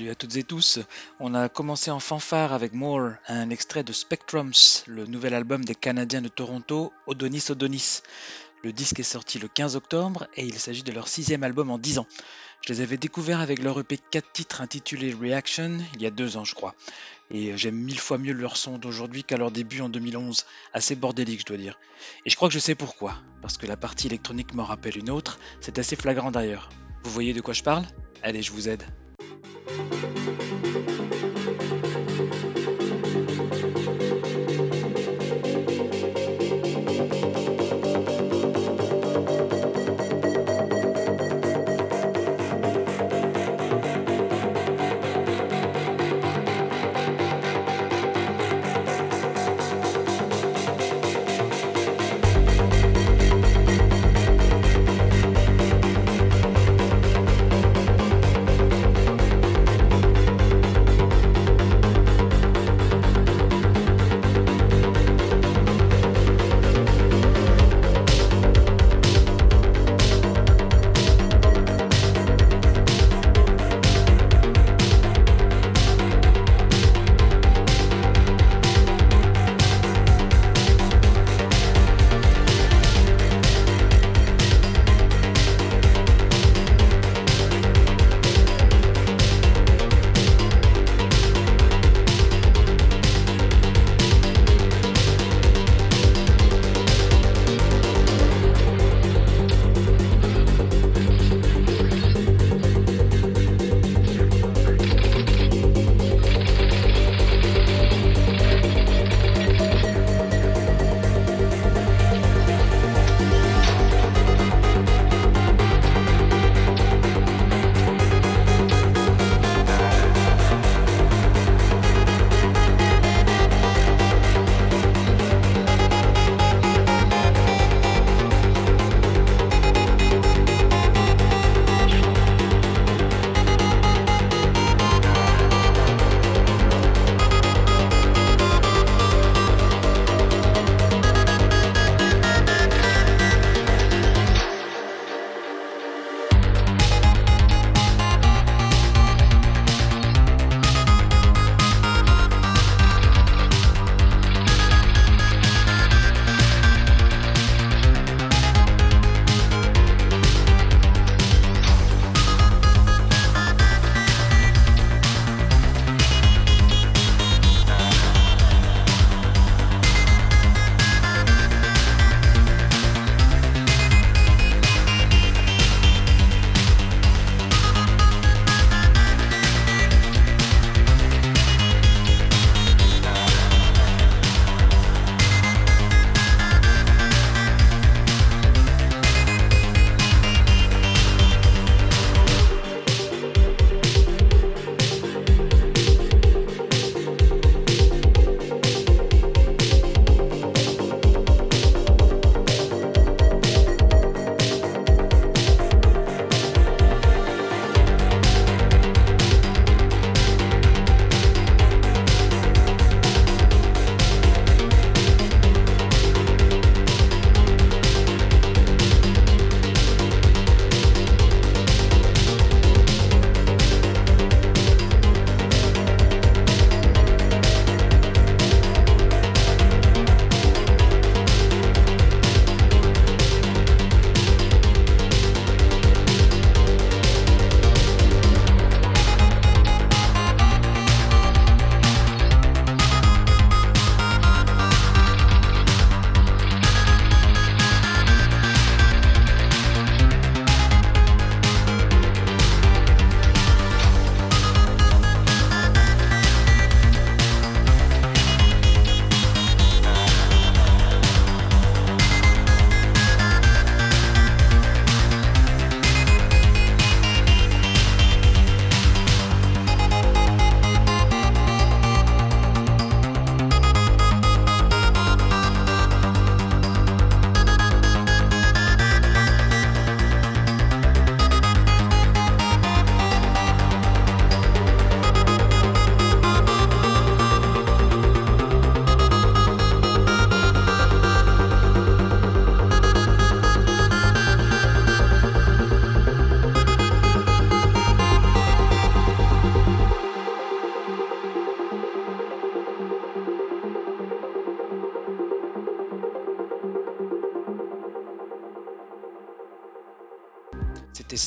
Salut à toutes et tous. On a commencé en fanfare avec More, un extrait de Spectrums, le nouvel album des Canadiens de Toronto, Odonis Odonis. Le disque est sorti le 15 octobre et il s'agit de leur sixième album en 10 ans. Je les avais découverts avec leur EP 4 titres intitulé Reaction il y a deux ans, je crois. Et j'aime mille fois mieux leur son d'aujourd'hui qu'à leur début en 2011. Assez bordélique, je dois dire. Et je crois que je sais pourquoi. Parce que la partie électronique m'en rappelle une autre. C'est assez flagrant d'ailleurs. Vous voyez de quoi je parle? Allez, je vous aide. C'était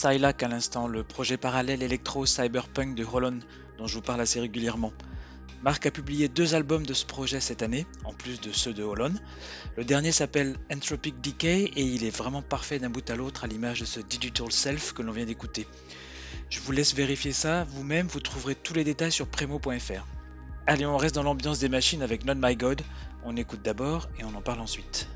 Psylac à l'instant, le projet parallèle électro-cyberpunk de Holland dont je vous parle assez régulièrement. Mark a publié deux albums de ce projet cette année, en plus de ceux de Holland. Le dernier s'appelle Entropic Decay et il est vraiment parfait d'un bout à l'autre à l'image de ce Digital Self que l'on vient d'écouter. Je vous laisse vérifier ça vous-même, vous trouverez tous les détails sur premo.fr. Allez, on reste dans l'ambiance des machines avec Not My God. On écoute d'abord et on en parle ensuite.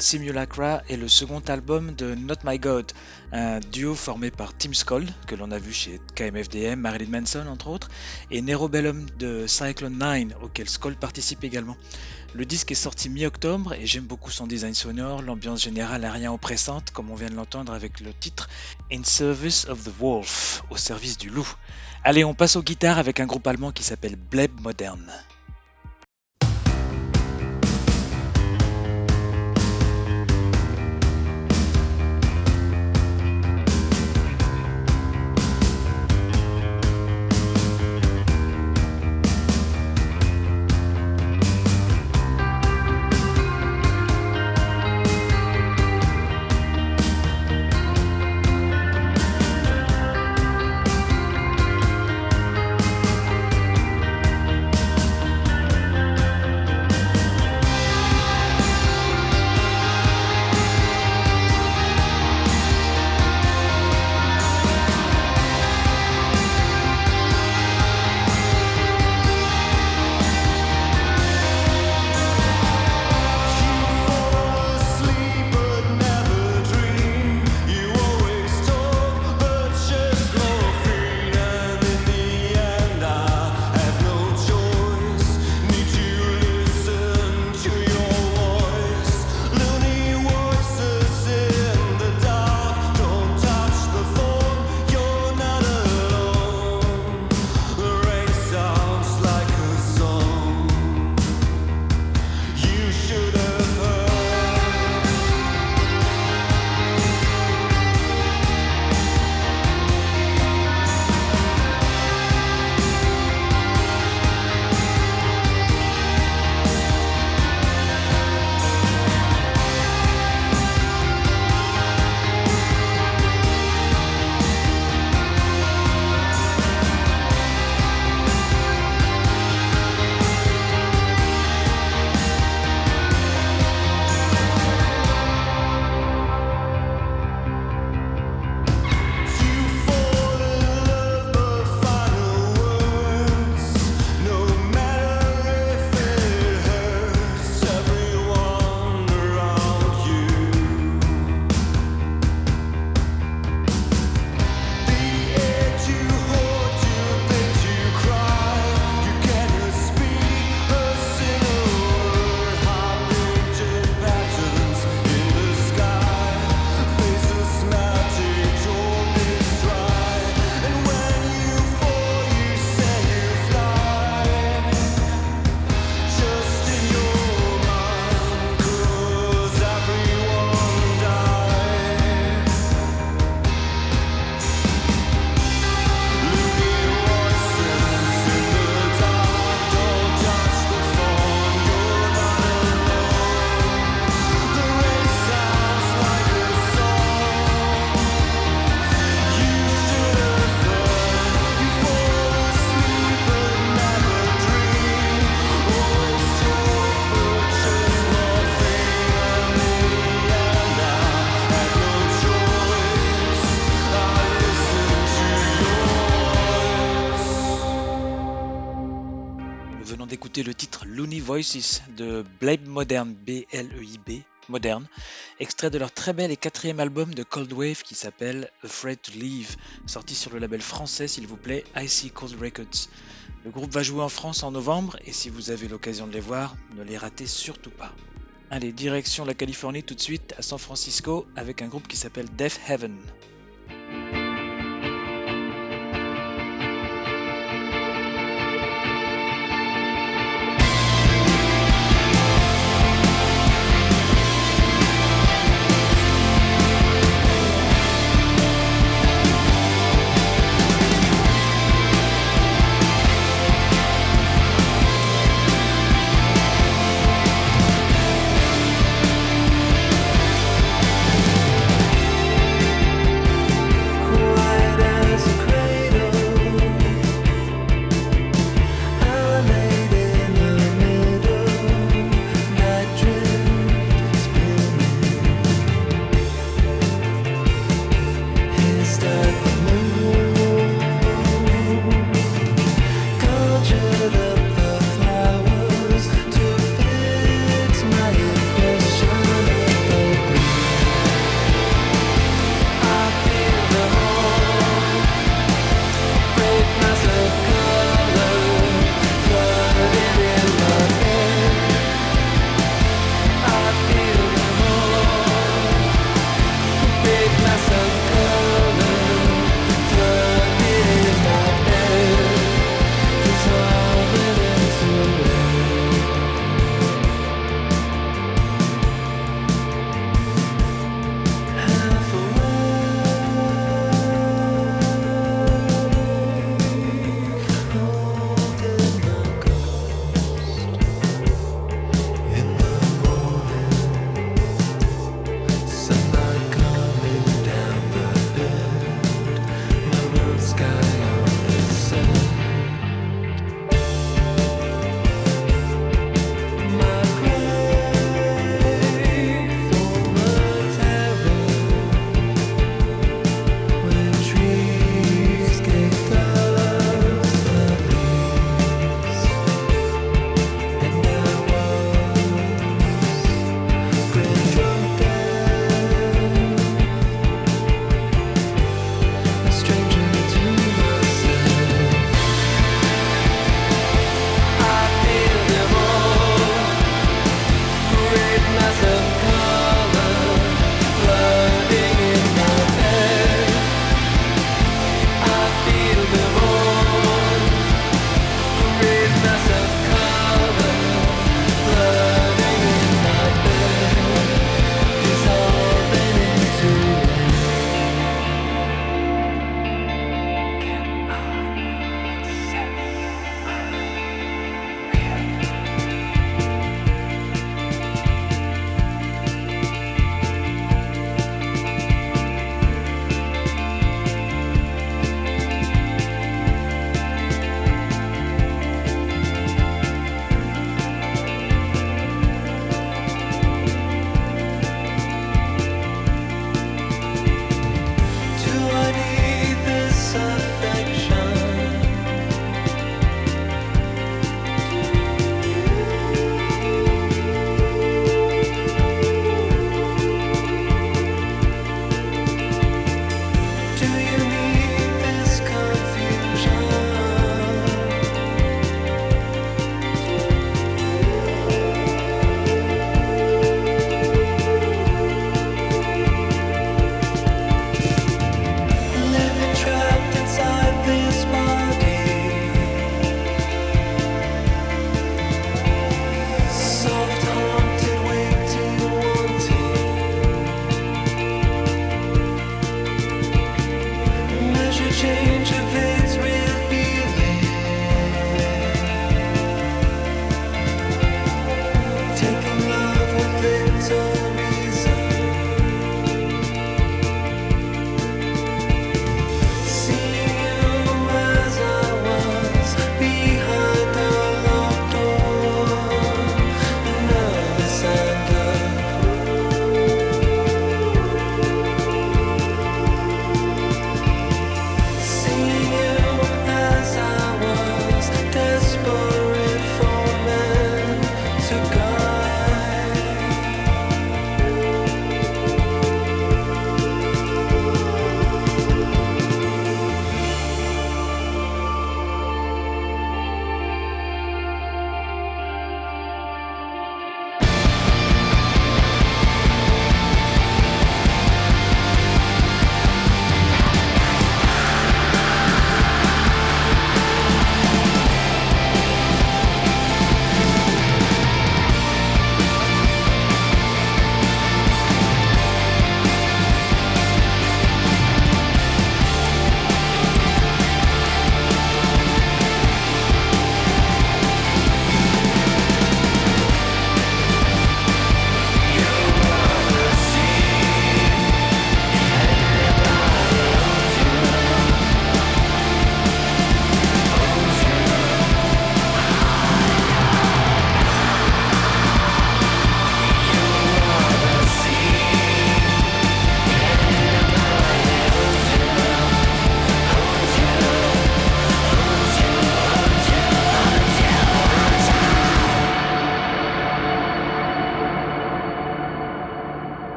Simulacra est le second album de Not My God, un duo formé par Tim Skold, que l'on a vu chez KMFDM, Marilyn Manson entre autres, et Nero Bellum de Cyclone 9, auquel Skold participe également. Le disque est sorti mi-octobre et j'aime beaucoup son design sonore, l'ambiance générale est rien oppressante, comme on vient de l'entendre avec le titre In Service of the Wolf, au service du loup. Allez, on passe aux guitares avec un groupe allemand qui s'appelle Bleb Modern. De Blade Modern, B-L-E-I-B, e Modern, extrait de leur très bel et quatrième album de Cold Wave qui s'appelle Afraid to Leave, sorti sur le label français s'il vous plaît Icy Cold Records. Le groupe va jouer en France en novembre et si vous avez l'occasion de les voir, ne les ratez surtout pas. Allez, direction la Californie tout de suite à San Francisco avec un groupe qui s'appelle Death Heaven.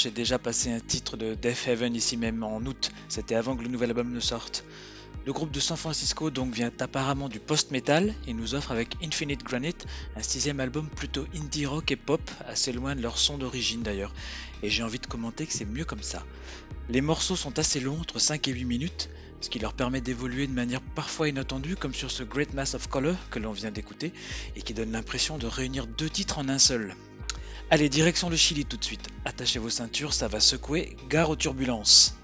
Mémoire, j'ai déjà passé un titre de Death Heaven ici même en août, c'était avant que le nouvel album ne sorte. Le groupe de San Francisco donc vient apparemment du post-metal et nous offre avec Infinite Granite un sixième album plutôt indie rock et pop, assez loin de leur son d'origine d'ailleurs. Et j'ai envie de commenter que c'est mieux comme ça. Les morceaux sont assez longs, entre 5 et 8 minutes, ce qui leur permet d'évoluer de manière parfois inattendue, comme sur ce Great Mass of Color que l'on vient d'écouter, et qui donne l'impression de réunir deux titres en un seul. Allez, direction le Chili tout de suite. Attachez vos ceintures, ça va secouer, gare aux turbulences.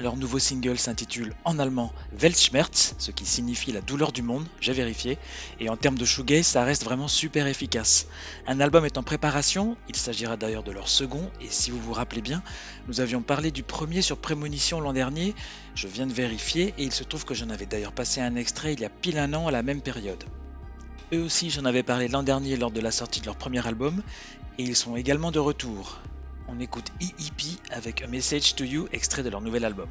Leur nouveau single s'intitule en allemand Weltschmerz, ce qui signifie la douleur du monde, j'ai vérifié, et en termes de shoegaze, ça reste vraiment super efficace. Un album est en préparation, il s'agira d'ailleurs de leur second, et si vous vous rappelez bien, nous avions parlé du premier sur Prémonition l'an dernier, je viens de vérifier, et il se trouve que j'en avais d'ailleurs passé un extrait il y a pile un an à la même période. Eux aussi, j'en avais parlé l'an dernier lors de la sortie de leur premier album, et ils sont également de retour on écoute EEP avec A Message to You, extrait de leur nouvel album.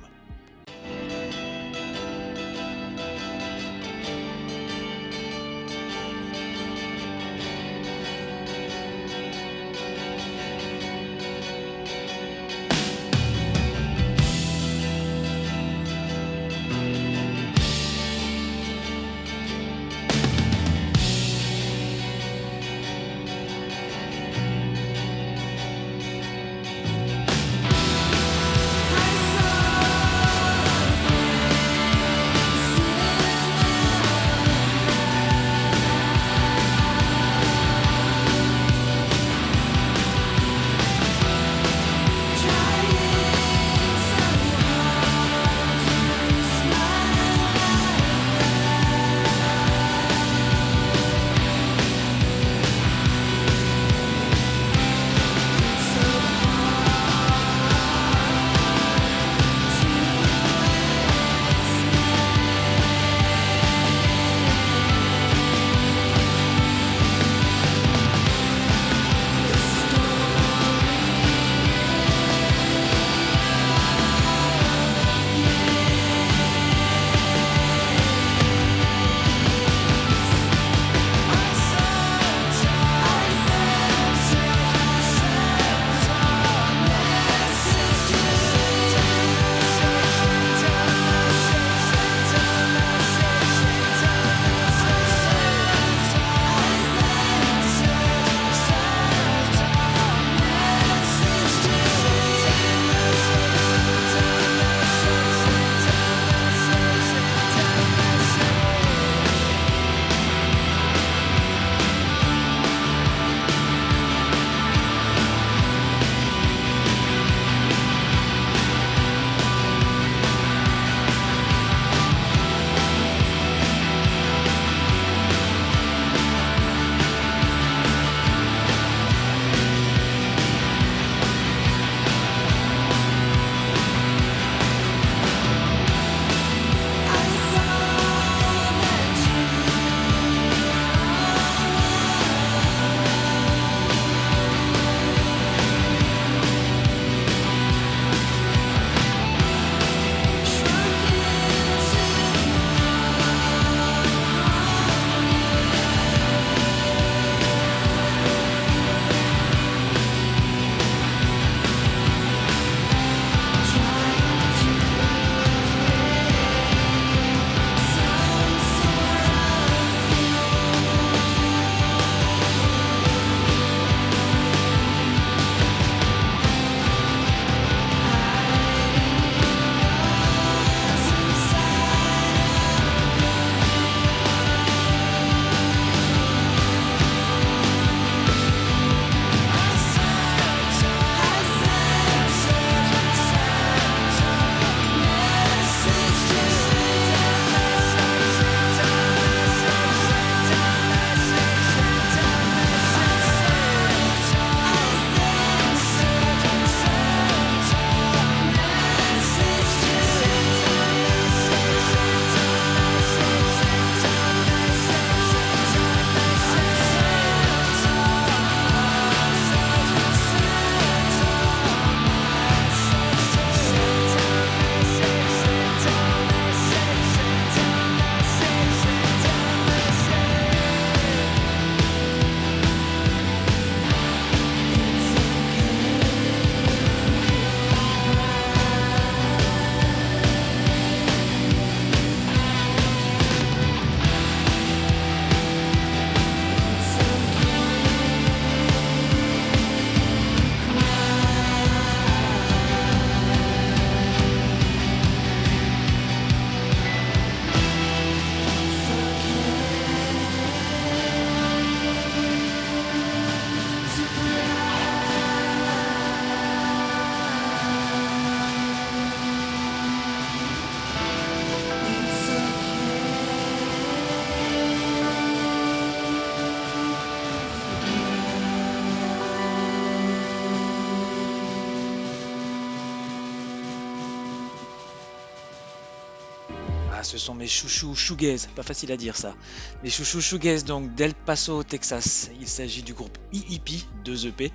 Ce sont mes chouchous shoegaze, pas facile à dire ça. Mes chouchous shoegaze donc d'El Paso, Texas. Il s'agit du groupe EEP, 2 EP,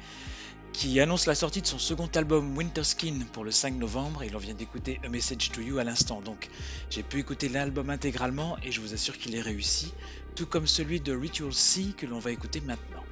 qui annonce la sortie de son second album Winter Skin pour le 5 novembre et l'on vient d'écouter A Message to You à l'instant. Donc j'ai pu écouter l'album intégralement et je vous assure qu'il est réussi, tout comme celui de Ritual C que l'on va écouter maintenant.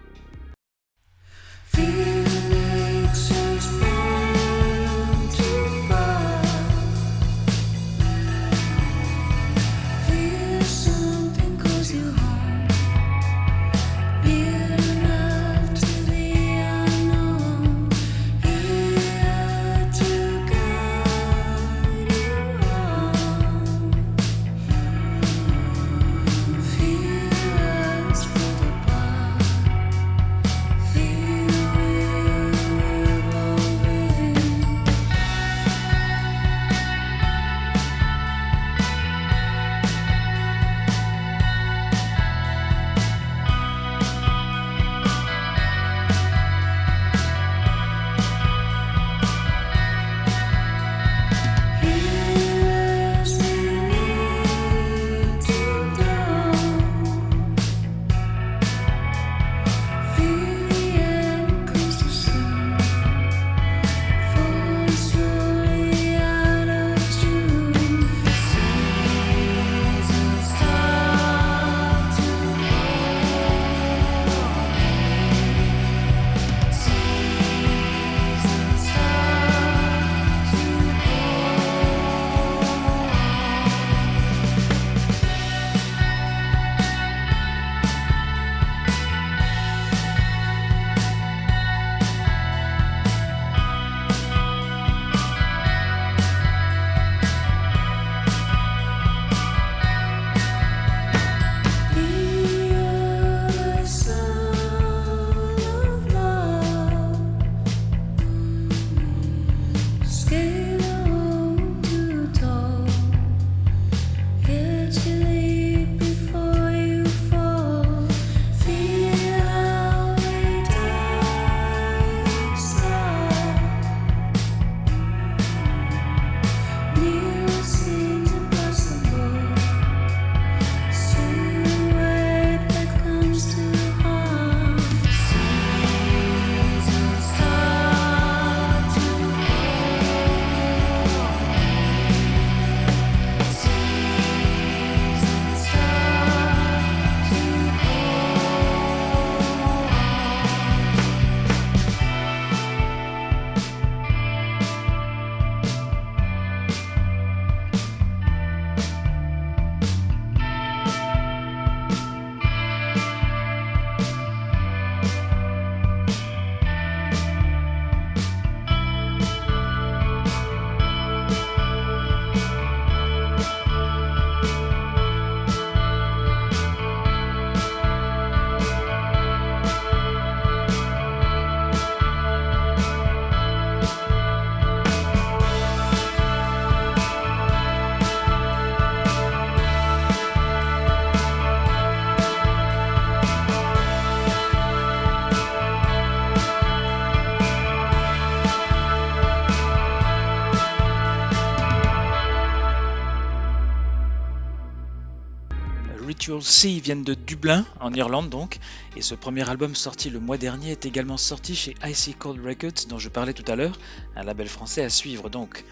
C viennent de Dublin, en Irlande donc, et ce premier album sorti le mois dernier est également sorti chez Icy Cold Records dont je parlais tout à l'heure, un label français à suivre donc.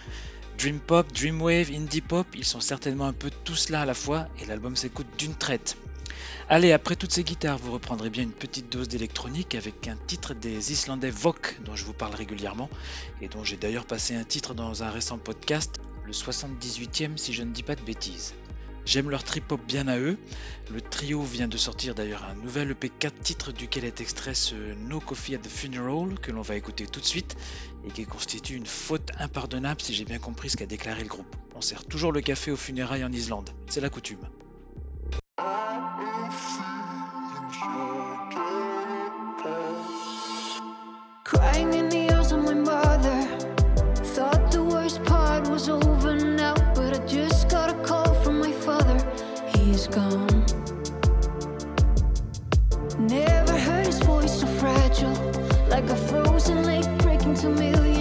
Dream pop, dream wave, indie pop, ils sont certainement un peu tous là à la fois et l'album s'écoute d'une traite. Allez, après toutes ces guitares, vous reprendrez bien une petite dose d'électronique avec un titre des Islandais Vok dont je vous parle régulièrement et dont j'ai d'ailleurs passé un titre dans un récent podcast, le 78e si je ne dis pas de bêtises. J'aime leur trip-hop bien à eux. Le trio vient de sortir d'ailleurs un nouvel EP4 titre duquel est extrait ce No Coffee at the Funeral que l'on va écouter tout de suite et qui constitue une faute impardonnable si j'ai bien compris ce qu'a déclaré le groupe. On sert toujours le café aux funérailles en Islande, c'est la coutume. Crying. gone. Never heard his voice so fragile, like a frozen lake breaking to millions.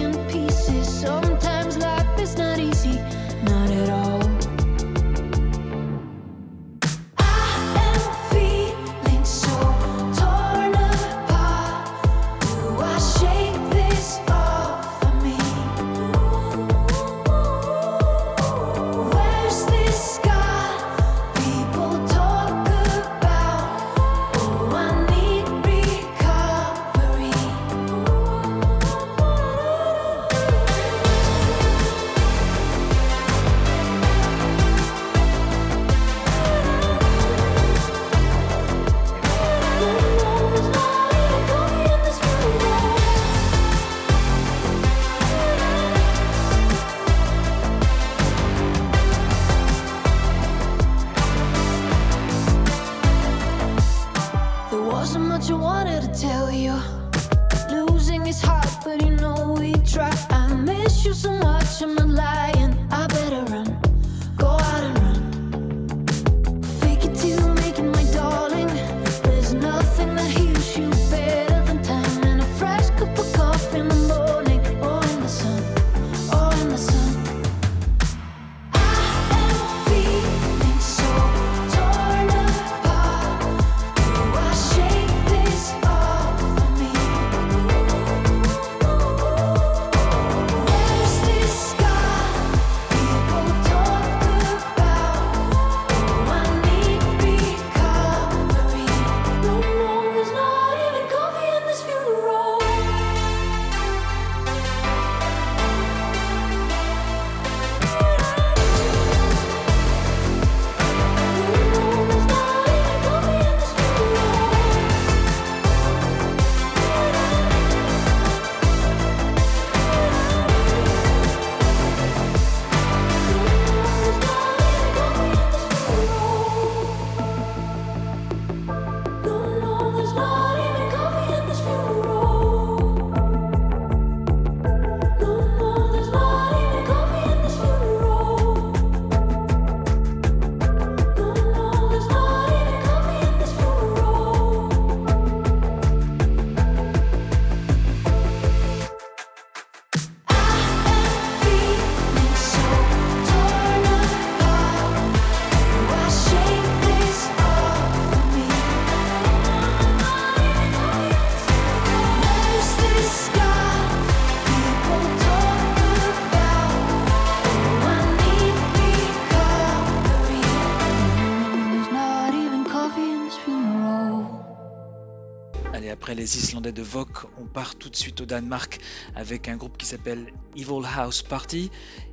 Les Islandais de Vok, on part tout de suite au Danemark avec un groupe qui s'appelle Evil House Party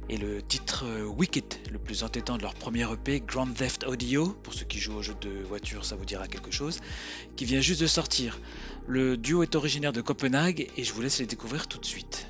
et le titre euh, Wicked, le plus entêtant de leur premier EP, Grand Theft Audio, pour ceux qui jouent aux jeux de voiture ça vous dira quelque chose, qui vient juste de sortir. Le duo est originaire de Copenhague et je vous laisse les découvrir tout de suite.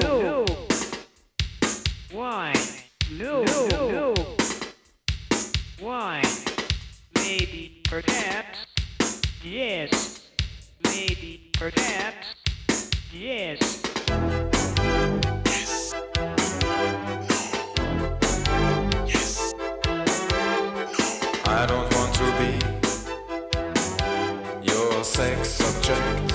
no, why, no, no, why, maybe, perhaps, yes, maybe, perhaps, yes. Yes. Yes. I don't want to be your sex object.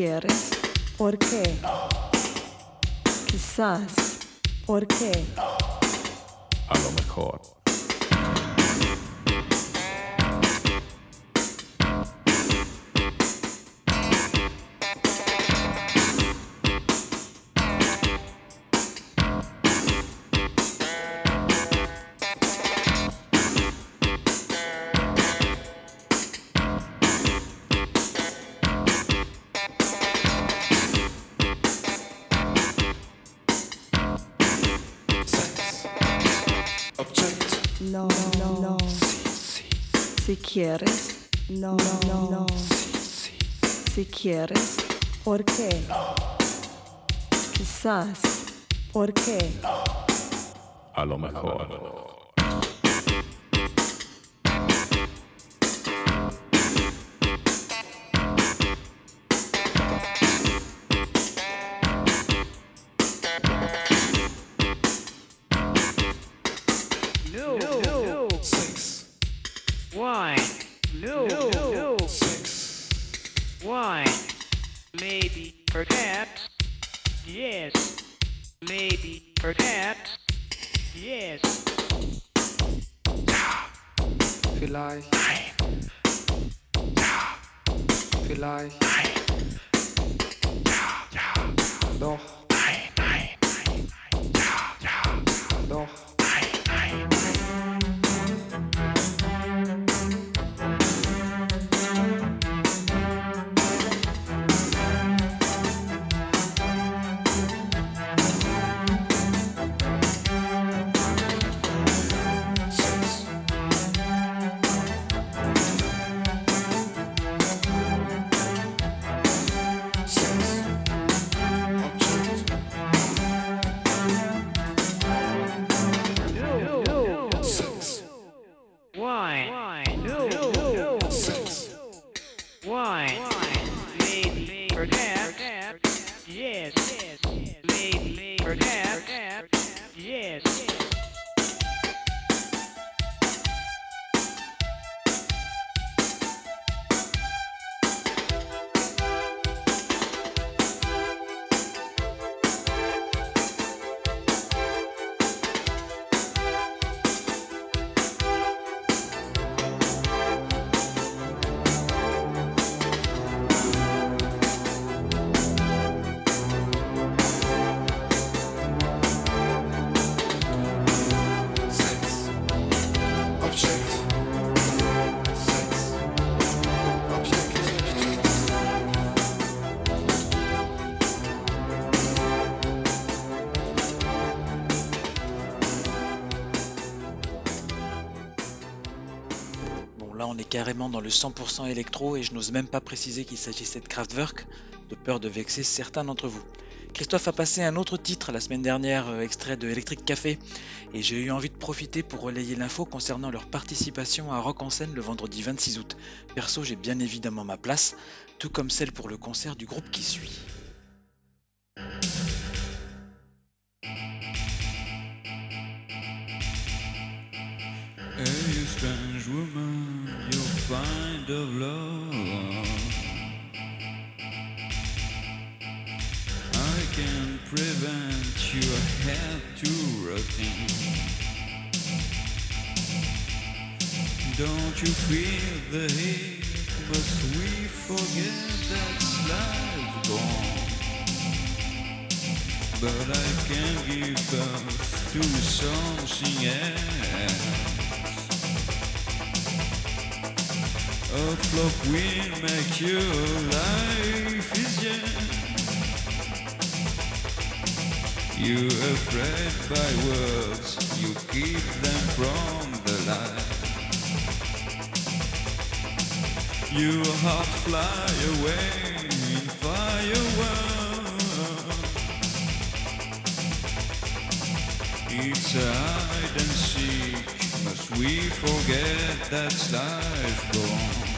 Quieres, ¿por qué? Quizás, ¿por qué? A lo mejor. Quieres, no, no, no. Si quieres, ¿por qué? Quizás, ¿por qué? A lo mejor. Carrément dans le 100% électro et je n'ose même pas préciser qu'il s'agissait de Kraftwerk, de peur de vexer certains d'entre vous. Christophe a passé un autre titre la semaine dernière, euh, extrait de Electric Café, et j'ai eu envie de profiter pour relayer l'info concernant leur participation à Rock en scène le vendredi 26 août. Perso, j'ai bien évidemment ma place, tout comme celle pour le concert du groupe qui suit. Don't you feel the heat? Must we forget that's life gone? But I can give birth to something else. A flock will make your life easier. You afraid by words, you keep them from the light. Your heart fly away in fireworks. It's a hide and seek. Must we forget that's life gone?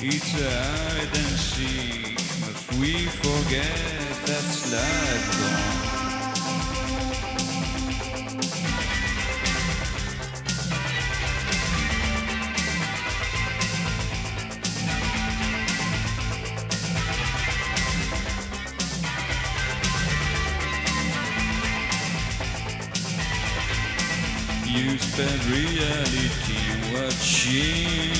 It's a hide and seek. Must we forget that's life gone? Spend reality watching.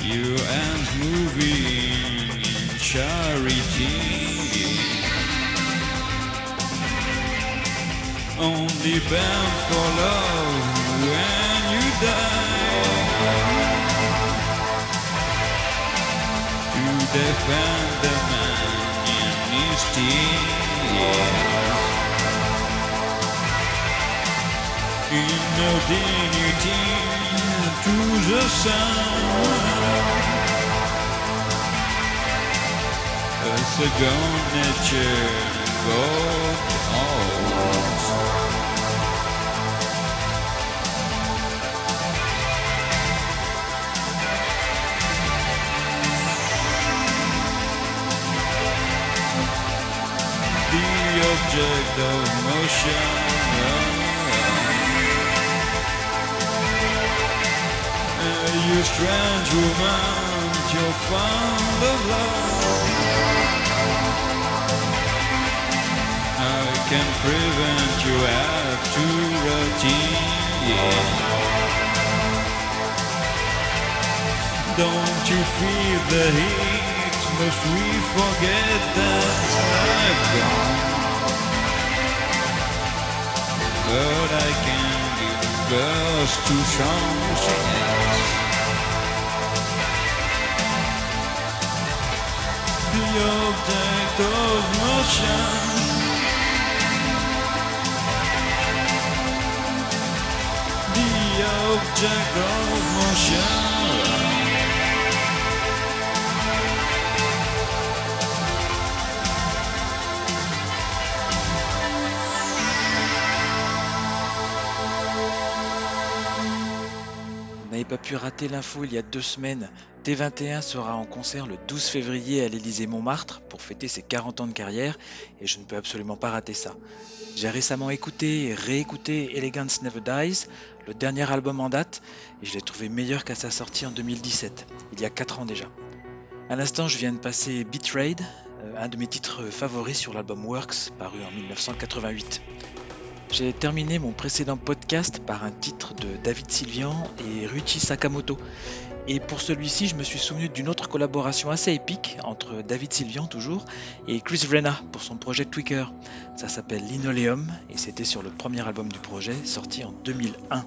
Your hands moving in charity. Only bound for love when you die. To defend the man in his tears. To the sun. A second nature out. The object of motion strange romance you'll find of love. I can prevent you at to routine. Don't you feel the heat? Must we forget that life gone? But I can give birth something else. Of motion. Pas pu rater l'info il y a deux semaines. T21 sera en concert le 12 février à l'Élysée Montmartre pour fêter ses 40 ans de carrière et je ne peux absolument pas rater ça. J'ai récemment écouté et réécouté Elegance Never Dies, le dernier album en date, et je l'ai trouvé meilleur qu'à sa sortie en 2017, il y a 4 ans déjà. À l'instant, je viens de passer Beat Raid, euh, un de mes titres favoris sur l'album Works, paru en 1988. J'ai terminé mon précédent podcast par un titre de David Sylvian et Ruchi Sakamoto. Et pour celui-ci, je me suis souvenu d'une autre collaboration assez épique entre David Sylvian toujours et Chris Vrenna pour son projet Tweaker. Ça s'appelle Linoleum et c'était sur le premier album du projet sorti en 2001.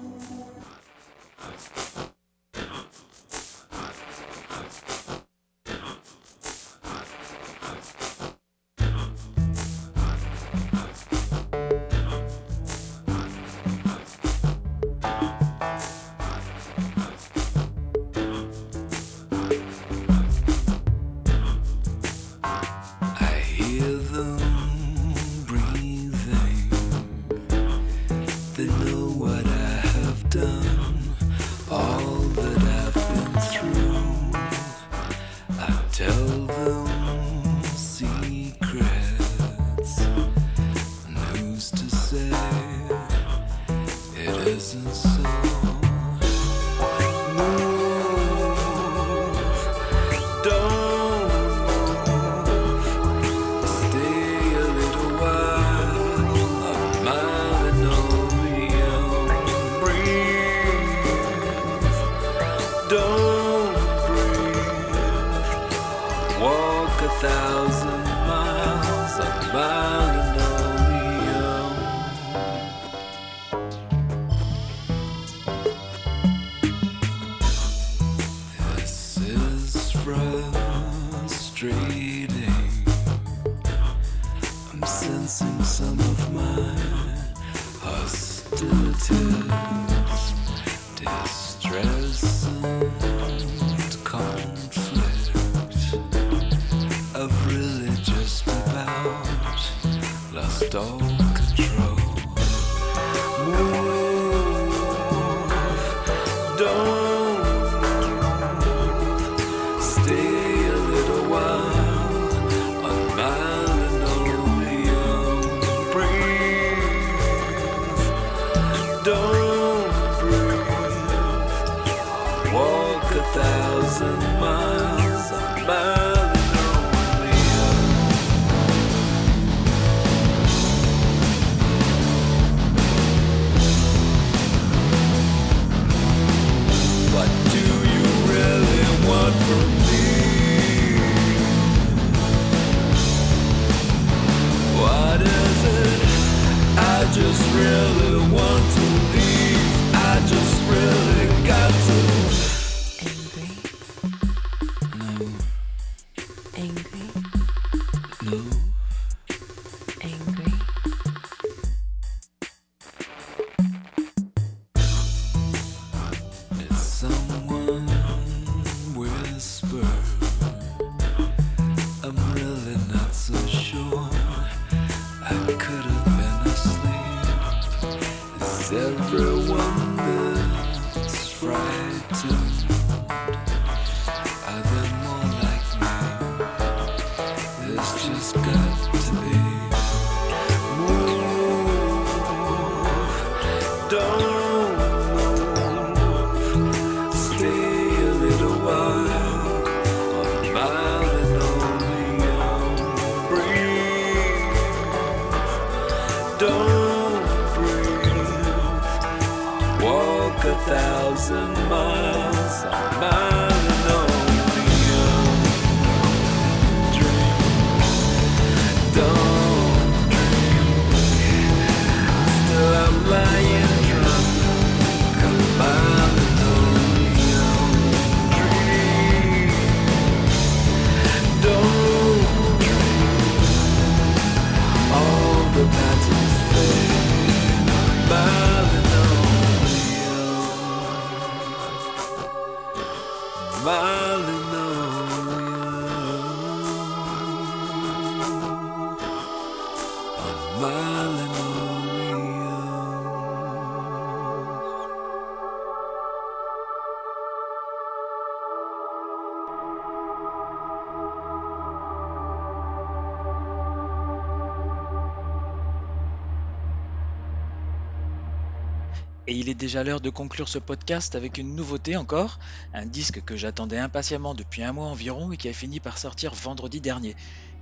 Déjà l'heure de conclure ce podcast avec une nouveauté encore, un disque que j'attendais impatiemment depuis un mois environ et qui a fini par sortir vendredi dernier.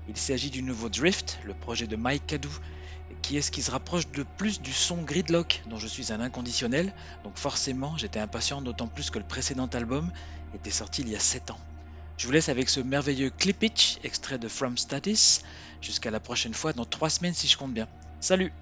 Il s'agit du nouveau Drift, le projet de Mike Cadou, qui est ce qui se rapproche de plus du son Gridlock, dont je suis un inconditionnel, donc forcément j'étais impatient d'autant plus que le précédent album était sorti il y a 7 ans. Je vous laisse avec ce merveilleux Clip Itch, extrait de From Status, jusqu'à la prochaine fois dans 3 semaines si je compte bien. Salut